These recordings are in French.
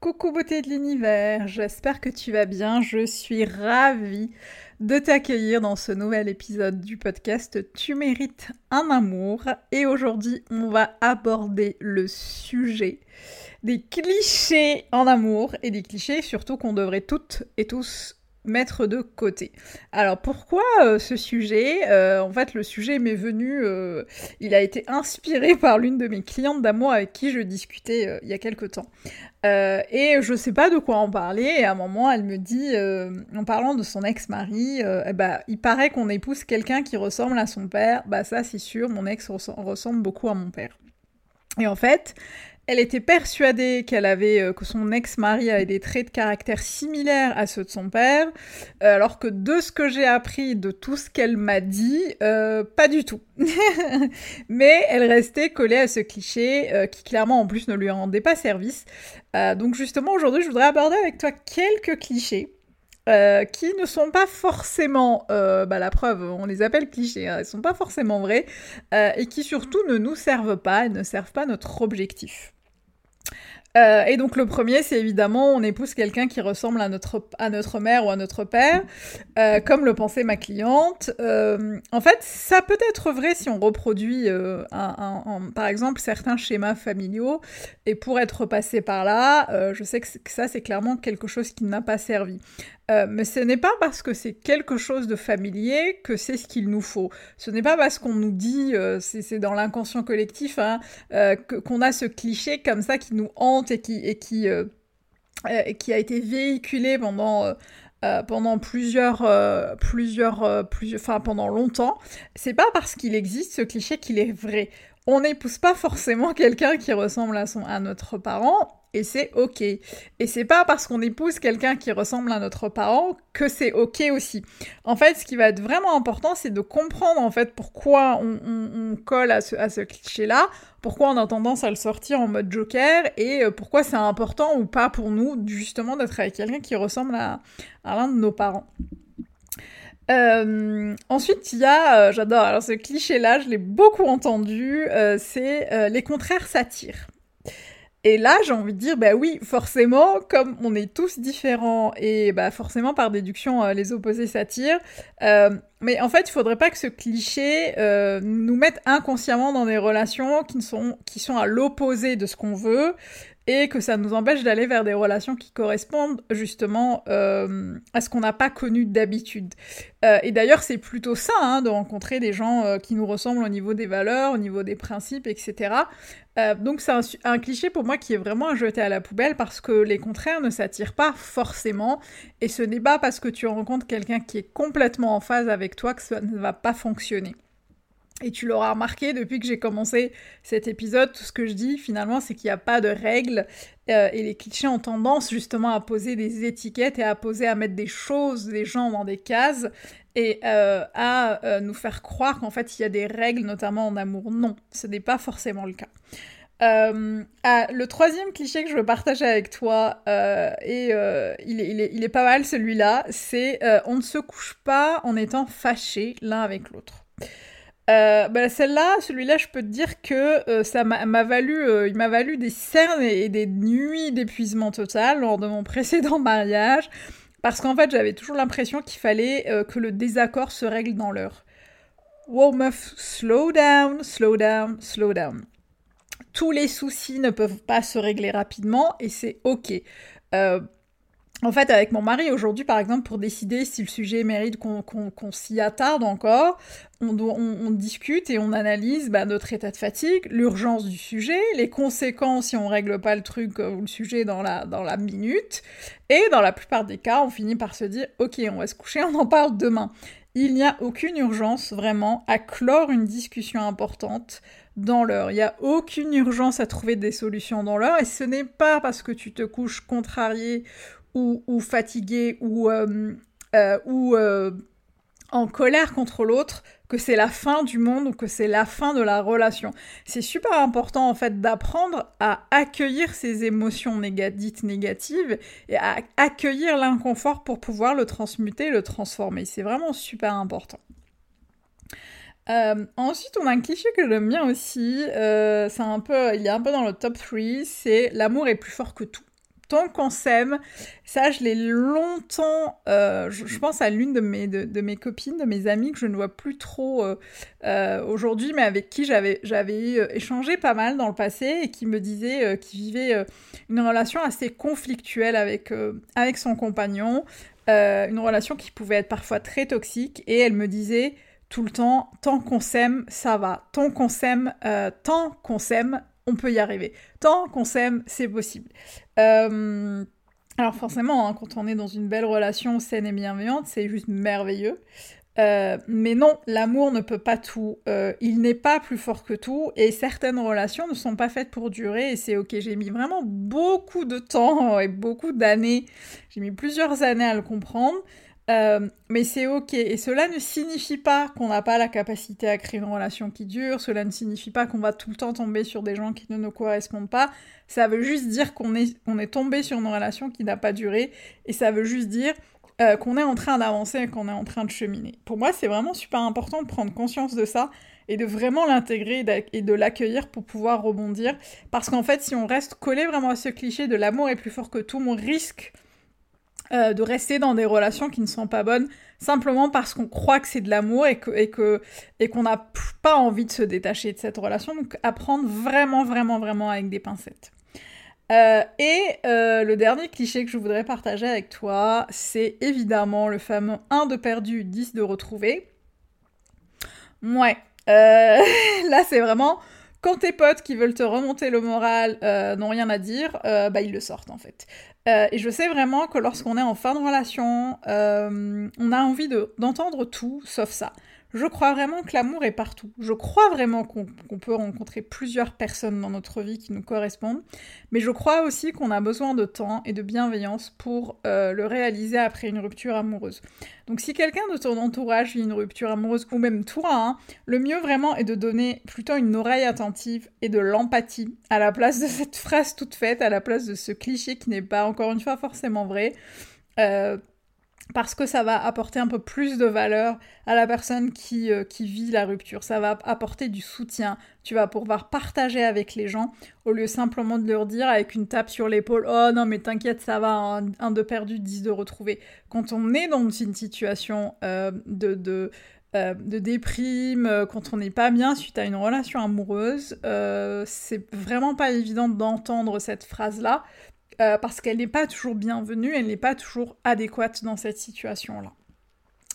Coucou beauté de l'univers, j'espère que tu vas bien. Je suis ravie de t'accueillir dans ce nouvel épisode du podcast Tu mérites un amour. Et aujourd'hui, on va aborder le sujet des clichés en amour et des clichés surtout qu'on devrait toutes et tous mettre de côté. Alors pourquoi euh, ce sujet? Euh, En fait, le sujet m'est venu, euh, il a été inspiré par l'une de mes clientes d'amour avec qui je discutais il y a quelque temps. et je sais pas de quoi en parler, et à un moment, elle me dit, en parlant de son ex-mari, bah, il paraît qu'on épouse quelqu'un qui ressemble à son père. Bah ça, c'est sûr, mon ex ressemble beaucoup à mon père. Et en fait, elle était persuadée qu'elle avait euh, que son ex-mari avait des traits de caractère similaires à ceux de son père, euh, alors que de ce que j'ai appris de tout ce qu'elle m'a dit, euh, pas du tout. Mais elle restait collée à ce cliché qui clairement en plus ne lui rendait pas service. donc justement aujourd'hui je voudrais aborder avec toi quelques clichés. qui ne sont pas forcément, bah la preuve, on les appelle clichés, hein, ils sont pas forcément vrais, et qui surtout ne nous servent pas ne servent pas notre objectif. Euh, et donc le premier, c'est évidemment on épouse quelqu'un qui ressemble à notre, à notre mère ou à notre père, euh, comme le pensait ma cliente. Euh, en fait, ça peut être vrai si on reproduit par exemple certains schémas familiaux, et pour être passé par là, je sais que ça c'est clairement quelque chose qui n'a pas servi. Euh, mais ce n'est pas parce que c'est quelque chose de familier que c'est ce qu'il nous faut. Ce n'est pas parce qu'on nous dit, euh, c'est dans l'inconscient collectif, hein, euh, qu'on a ce cliché comme ça qui nous hante et qui, a été véhiculé pendant... pendant plusieurs, plusieurs, plusieurs, enfin pendant longtemps, c'est pas parce qu'il existe ce cliché qu'il est vrai. On n'épouse pas forcément quelqu'un qui ressemble à, à notre parent, et c'est ok. Et c'est pas parce qu'on épouse quelqu'un qui ressemble à notre parent que c'est ok aussi. En fait, ce qui va être vraiment important, c'est de comprendre en fait pourquoi on, colle à ce, cliché-là, pourquoi on a tendance à le sortir en mode joker et euh, pourquoi c'est important ou pas pour nous justement d'être avec quelqu'un qui ressemble à, l'un de nos parents. Euh, ensuite, il y a, euh, j'adore, alors ce cliché-là, je l'ai beaucoup entendu, c'est les contraires s'attirent. Et là, j'ai envie de dire, bah oui, forcément, comme on est tous différents et bah forcément par déduction, euh, les opposés s'attirent. Euh, mais en fait, il faudrait pas que ce cliché euh, nous mette inconsciemment dans des relations qui sont qui sont à l'opposé de ce qu'on veut et que ça nous empêche d'aller vers des relations qui correspondent justement euh, à ce qu'on n'a pas connu d'habitude. Euh, et d'ailleurs, c'est plutôt ça, hein, de rencontrer des gens euh, qui nous ressemblent au niveau des valeurs, au niveau des principes, etc. donc c'est un, cliché pour moi qui est vraiment à jeter à la poubelle parce que les contraires ne s'attirent pas forcément et ce n'est pas parce que tu rencontres quelqu'un qui est complètement en phase avec toi que ça ne va pas fonctionner. Et tu l'auras remarqué depuis que j'ai commencé cet épisode, tout ce que je dis finalement, c'est qu'il n'y a pas de règles euh, et les clichés ont tendance justement à poser des étiquettes et à poser, à mettre des choses, des gens dans des cases et euh, à euh, nous faire croire qu'en fait il y a des règles, notamment en amour. Non, ce n'est pas forcément le cas. Ah, le troisième cliché que je veux partager avec toi, et il est, il, est, il, est, pas mal celui-là, c'est on ne se couche pas en étant fâché l'un avec l'autre. Euh, bah, celle-là, celui-là, je peux te dire que euh, ça m'a valu, euh, il m'a valu des cernes et, des nuits d'épuisement total lors de mon précédent mariage, parce qu'en fait, j'avais toujours l'impression qu'il fallait que le désaccord se règle dans l'heure. Wow, meuf, slow down, slow down, slow down. Tous les soucis ne peuvent pas se régler rapidement et c'est ok. En fait, avec mon mari aujourd'hui, par exemple, pour décider si le sujet mérite qu'on s'y attarde encore, on, discute et on analyse bah, notre état de fatigue, l'urgence du sujet, les conséquences si on règle pas le truc ou le sujet dans la, dans la minute. Et dans la plupart des cas, on finit par se dire, ok, on va se coucher, on en parle demain. Il n'y a aucune urgence vraiment à clore une discussion importante dans l'heure. Il n'y a aucune urgence à trouver des solutions dans l'heure et ce n'est pas parce que tu te couches contrarié ou, fatigué ou, euh, euh, euh, en colère contre l'autre que c'est la fin du monde ou que c'est la fin de la relation. C'est super important en fait d'apprendre à accueillir ces émotions dites négatives et à accueillir l'inconfort pour pouvoir le transmuter, le transformer. C'est vraiment super important. ensuite, on a un cliché que j'aime bien aussi, c'est un peu, il est un peu dans le top 3, c'est l'amour est plus fort que tout tant qu'on s'aime. Ça, je l'ai longtemps. Euh, je, pense à l'une de mes, de, mes copines, de mes amies que je ne vois plus trop euh, euh, aujourd'hui, mais avec qui j'avais, échangé pas mal dans le passé et qui me disait qu'il vivait une relation assez conflictuelle avec, avec son compagnon, une relation qui pouvait être parfois très toxique. Et elle me disait tout le temps, tant qu'on s'aime, ça va. Tant qu'on s'aime, tant qu'on s'aime, on peut y arriver. Tant qu'on s'aime, c'est possible. Euh, alors forcément, hein, quand on est dans une belle relation saine et bienveillante, c'est juste merveilleux. Euh, mais non, l'amour ne peut pas tout. Euh, il n'est pas plus fort que tout. Et certaines relations ne sont pas faites pour durer. Et c'est ok. J'ai mis vraiment beaucoup de temps et beaucoup d'années. J'ai mis plusieurs années à le comprendre. Euh, mais c'est ok. Et cela ne signifie pas qu'on n'a pas la capacité à créer une relation qui dure. Cela ne signifie pas qu'on va tout le temps tomber sur des gens qui ne nous correspondent pas. Ça veut juste dire qu'on est, tombé sur une relation qui n'a pas duré. Et ça veut juste dire euh, qu'on est en train d'avancer et qu'on est en train de cheminer. Pour moi, c'est vraiment super important de prendre conscience de ça et de vraiment l'intégrer et de l'accueillir pour pouvoir rebondir. Parce qu'en fait, si on reste collé vraiment à ce cliché de l'amour est plus fort que tout, mon risque euh, de rester dans des relations qui ne sont pas bonnes simplement parce qu'on croit que c'est de l'amour et qu'on n'a pas envie de se détacher de cette relation. Donc apprendre vraiment vraiment vraiment avec des pincettes. Euh, et euh, le dernier cliché que je voudrais partager avec toi, c'est évidemment le fameux 1 de perdu, 10 de retrouvé. Ouais, là c'est vraiment quand tes potes qui veulent te remonter le moral n'ont rien à dire, bah ils le sortent en fait. Euh, et je sais vraiment que lorsqu'on est en fin de relation, euh, on a envie d'entendre tout sauf ça. Je crois vraiment que l'amour est partout. Je crois vraiment qu'on peut rencontrer plusieurs personnes dans notre vie qui nous correspondent. Mais je crois aussi qu'on a besoin de temps et de bienveillance pour euh, le réaliser après une rupture amoureuse. Donc si quelqu'un de ton entourage vit une rupture amoureuse, ou même toi, hein, le mieux vraiment est de donner plutôt une oreille attentive et de l'empathie à la place de cette phrase toute faite, à la place de ce cliché qui n'est pas encore une fois forcément vrai. Euh, parce que ça va apporter un peu plus de valeur à la personne qui, euh, qui, vit la rupture. Ça va apporter du soutien. Tu vas pouvoir partager avec les gens au lieu simplement de leur dire avec une tape sur l'épaule Oh non, mais t'inquiète, ça va, un, de perdu, dix de retrouvé. Quand on est dans une situation euh, de, de, euh, de, déprime, quand on n'est pas bien suite à une relation amoureuse, c'est vraiment pas évident d'entendre cette phrase-là euh, parce qu'elle n'est pas toujours bienvenue, elle n'est pas toujours adéquate dans cette situation-là.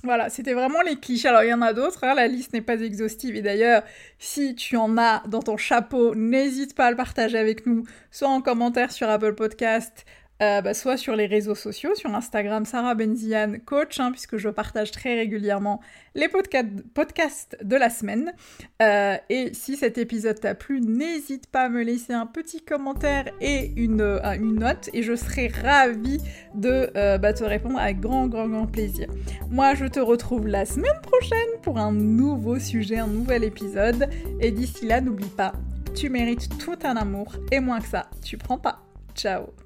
Voilà, c'était vraiment les clichés. Alors il y en a d'autres, hein, la liste n'est pas exhaustive. Et d'ailleurs, si tu en as dans ton chapeau, n'hésite pas à le partager avec nous, soit en commentaire sur Apple Podcast, euh, bah, soit sur les réseaux sociaux, sur Instagram, Sarah Benzian Coach, hein, puisque je partage très régulièrement les podcasts de la semaine. Euh, et si cet épisode t'a plu, n'hésite pas à me laisser un petit commentaire et une, euh, note, et je serai ravie de bah, te répondre avec grand, grand, grand plaisir. Moi, je te retrouve la semaine prochaine pour un nouveau sujet, un nouvel épisode, et d'ici là, n'oublie pas, tu mérites tout un amour, et moins que ça, tu prends pas. Ciao